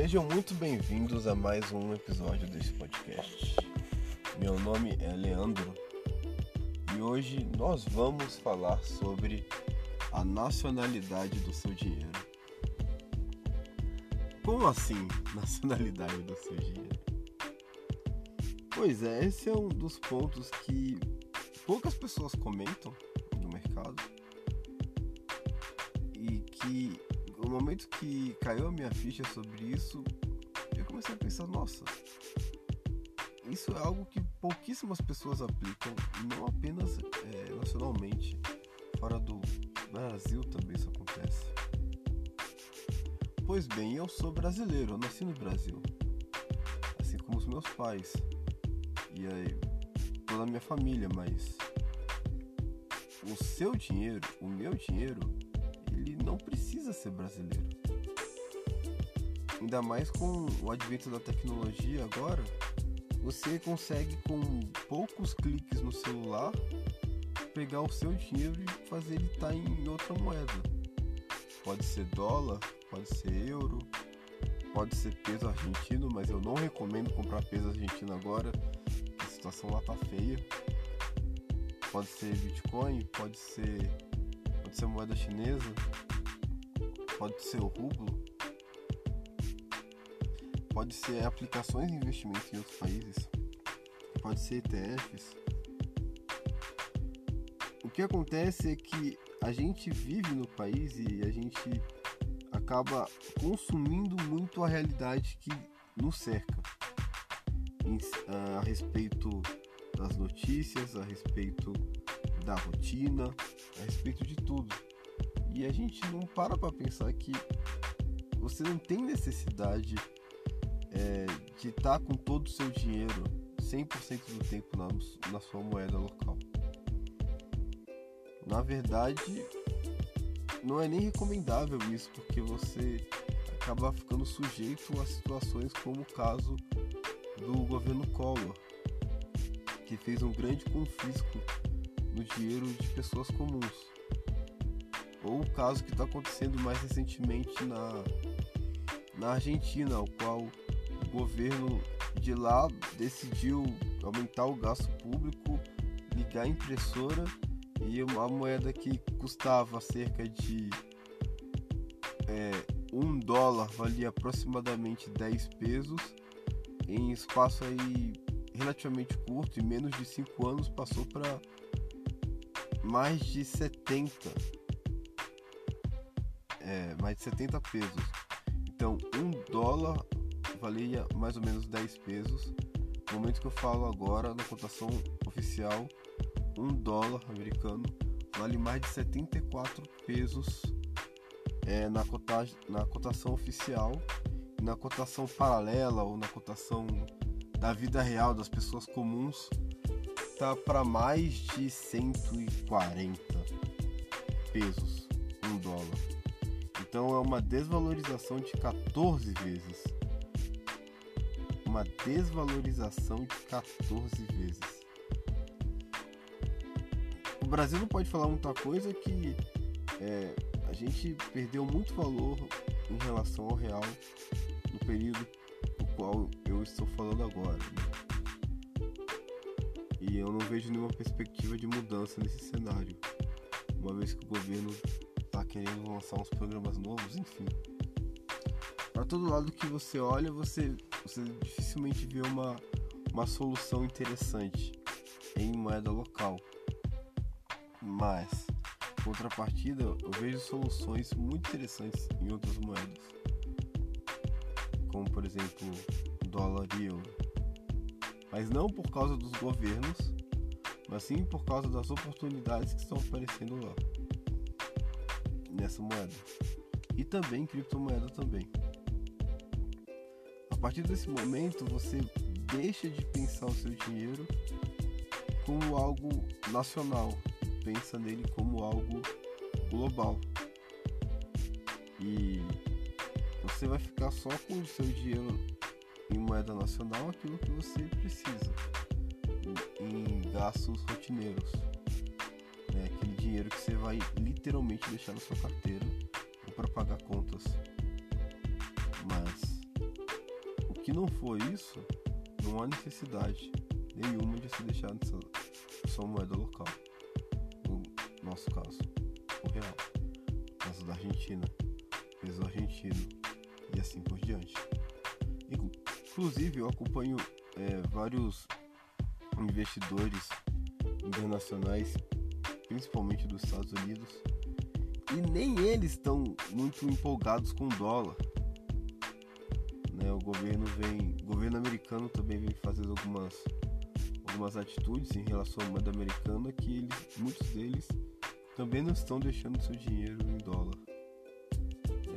Sejam muito bem-vindos a mais um episódio desse podcast. Meu nome é Leandro e hoje nós vamos falar sobre a nacionalidade do seu dinheiro. Como assim, nacionalidade do seu dinheiro? Pois é, esse é um dos pontos que poucas pessoas comentam no mercado e que momento que caiu a minha ficha sobre isso, eu comecei a pensar, nossa, isso é algo que pouquíssimas pessoas aplicam, não apenas é, nacionalmente, fora do Brasil também isso acontece. Pois bem, eu sou brasileiro, eu nasci no Brasil, assim como os meus pais e aí toda a minha família, mas o seu dinheiro, o meu dinheiro, não precisa ser brasileiro. Ainda mais com o advento da tecnologia agora, você consegue com poucos cliques no celular pegar o seu dinheiro e fazer ele estar tá em outra moeda. Pode ser dólar, pode ser euro, pode ser peso argentino, mas eu não recomendo comprar peso argentino agora, a situação lá tá feia. Pode ser Bitcoin, pode ser pode ser moeda chinesa, pode ser o rublo, pode ser aplicações de investimento em outros países, pode ser ETFs. O que acontece é que a gente vive no país e a gente acaba consumindo muito a realidade que nos cerca a respeito das notícias, a respeito da rotina, a respeito de tudo. E a gente não para para pensar que você não tem necessidade é, de estar tá com todo o seu dinheiro 100% do tempo na, na sua moeda local. Na verdade, não é nem recomendável isso, porque você acaba ficando sujeito a situações como o caso do governo Collor, que fez um grande confisco no dinheiro de pessoas comuns ou o caso que está acontecendo mais recentemente na, na Argentina, o qual o governo de lá decidiu aumentar o gasto público, ligar a impressora e uma moeda que custava cerca de é, um dólar valia aproximadamente 10 pesos em espaço aí relativamente curto, em menos de 5 anos passou para mais de 70 é, mais de 70 pesos. Então, um dólar valia mais ou menos 10 pesos. No momento que eu falo agora, na cotação oficial, um dólar americano vale mais de 74 pesos é, na, cotagem, na cotação oficial. Na cotação paralela ou na cotação da vida real das pessoas comuns, tá para mais de 140 pesos um dólar. Então é uma desvalorização de 14 vezes. Uma desvalorização de 14 vezes. O Brasil não pode falar muita coisa que é, a gente perdeu muito valor em relação ao real no período no qual eu estou falando agora. Né? E eu não vejo nenhuma perspectiva de mudança nesse cenário, uma vez que o governo tá querendo lançar uns programas novos, enfim. Para todo lado que você olha, você, você dificilmente vê uma, uma solução interessante em moeda local. Mas, contrapartida, eu vejo soluções muito interessantes em outras moedas, como por exemplo dólar e euro. Mas não por causa dos governos, mas sim por causa das oportunidades que estão aparecendo lá nessa moeda. E também criptomoeda também. A partir desse momento você deixa de pensar o seu dinheiro como algo nacional, pensa nele como algo global. E você vai ficar só com o seu dinheiro em moeda nacional aquilo que você precisa em gastos rotineiros né, aquele dinheiro que você vai literalmente deixar na sua carteira para pagar contas. Mas que não for isso, não há necessidade nenhuma de se deixar nessa sua moeda local. No nosso caso, o real. No caso da Argentina, peso argentino e assim por diante. Inclusive, eu acompanho é, vários investidores internacionais, principalmente dos Estados Unidos, e nem eles estão muito empolgados com o dólar. Né? O governo vem, o governo americano também vem fazendo algumas algumas atitudes em relação à moeda americana que eles, muitos deles também não estão deixando seu dinheiro em dólar,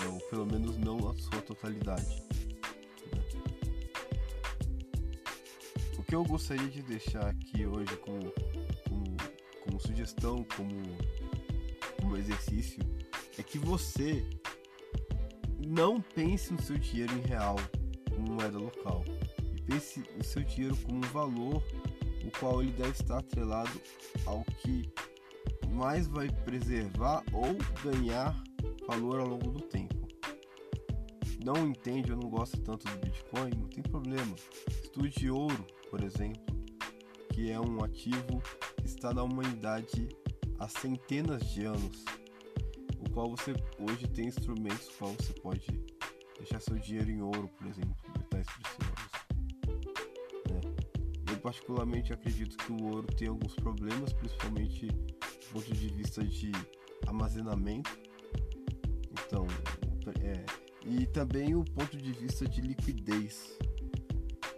é, ou pelo menos não a sua totalidade. Né? O que eu gostaria de deixar aqui hoje como sugestão, como, como exercício, é que você não pense no seu dinheiro em real, como moeda local, e pense no seu dinheiro como um valor o qual ele deve estar atrelado ao que mais vai preservar ou ganhar valor ao longo do tempo. Não entende ou não gosta tanto do Bitcoin? Não tem problema. Estude ouro, por exemplo, que é um ativo está na humanidade há centenas de anos, o qual você hoje tem instrumentos o qual você pode deixar seu dinheiro em ouro, por exemplo, metais preciosos particularmente acredito que o ouro tem alguns problemas, principalmente do ponto de vista de armazenamento. Então, é, e também o ponto de vista de liquidez.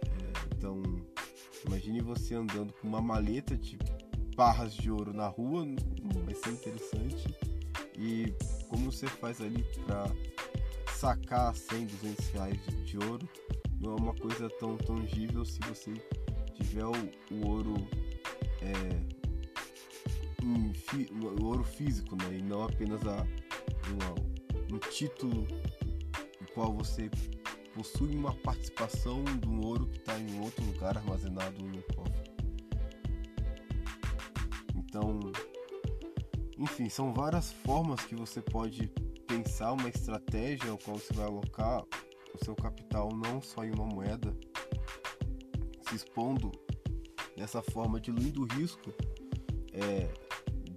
É, então, imagine você andando com uma maleta de barras de ouro na rua, vai ser interessante. E como você faz ali para sacar 100, 200 reais de ouro, não é uma coisa tão tangível se você tiver o, o ouro é, fi, o ouro físico, né? E não apenas a, uma, um título no qual você possui uma participação do ouro que está em outro lugar armazenado em um cofre. Então, enfim, são várias formas que você pode pensar uma estratégia ao qual você vai alocar o seu capital não só em uma moeda, se expondo dessa forma, diluindo o risco é,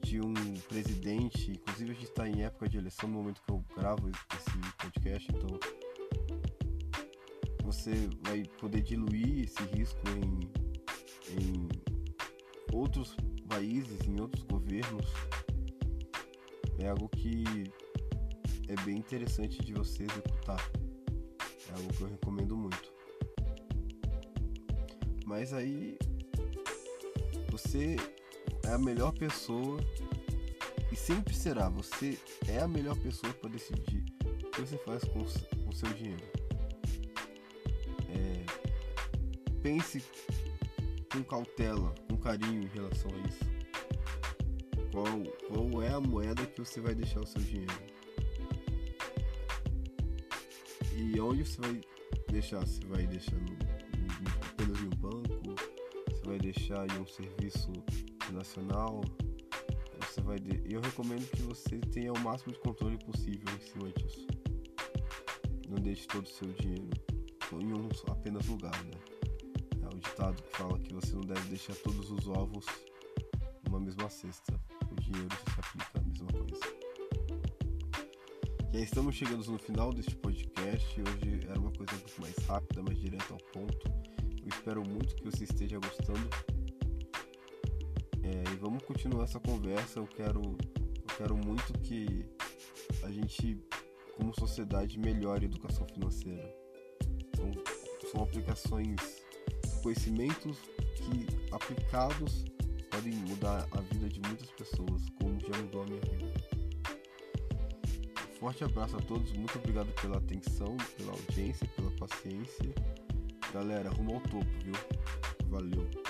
de um presidente. Inclusive, a gente está em época de eleição no momento que eu gravo esse podcast, então você vai poder diluir esse risco em, em outros países, em outros governos. É algo que é bem interessante de você executar. É algo que eu recomendo muito. Mas aí você é a melhor pessoa e sempre será. Você é a melhor pessoa para decidir o que você faz com o seu dinheiro. É, pense com cautela, com carinho em relação a isso. Qual, qual é a moeda que você vai deixar o seu dinheiro? E onde você vai deixar? Você vai deixar no, no, apenas em um banco? Você vai deixar em um serviço nacional? Você vai de... Eu recomendo que você tenha o máximo de controle possível em cima disso. Não deixe todo o seu dinheiro em um apenas lugar, né? O ditado que fala que você não deve deixar todos os ovos numa mesma cesta. O dinheiro se aplica a mesma coisa. E aí estamos chegando no final deste podcast. Hoje era uma coisa pouco mais rápida, mais direta ao ponto. Eu espero muito que você esteja gostando. É, e vamos continuar essa conversa. Eu quero, eu quero muito que a gente, como sociedade, melhore a educação financeira. São, são aplicações, conhecimentos que aplicados podem mudar a vida de muitas pessoas, como já mudou a minha vida. Forte abraço a todos, muito obrigado pela atenção, pela audiência, pela paciência. Galera, rumo ao topo, viu? Valeu.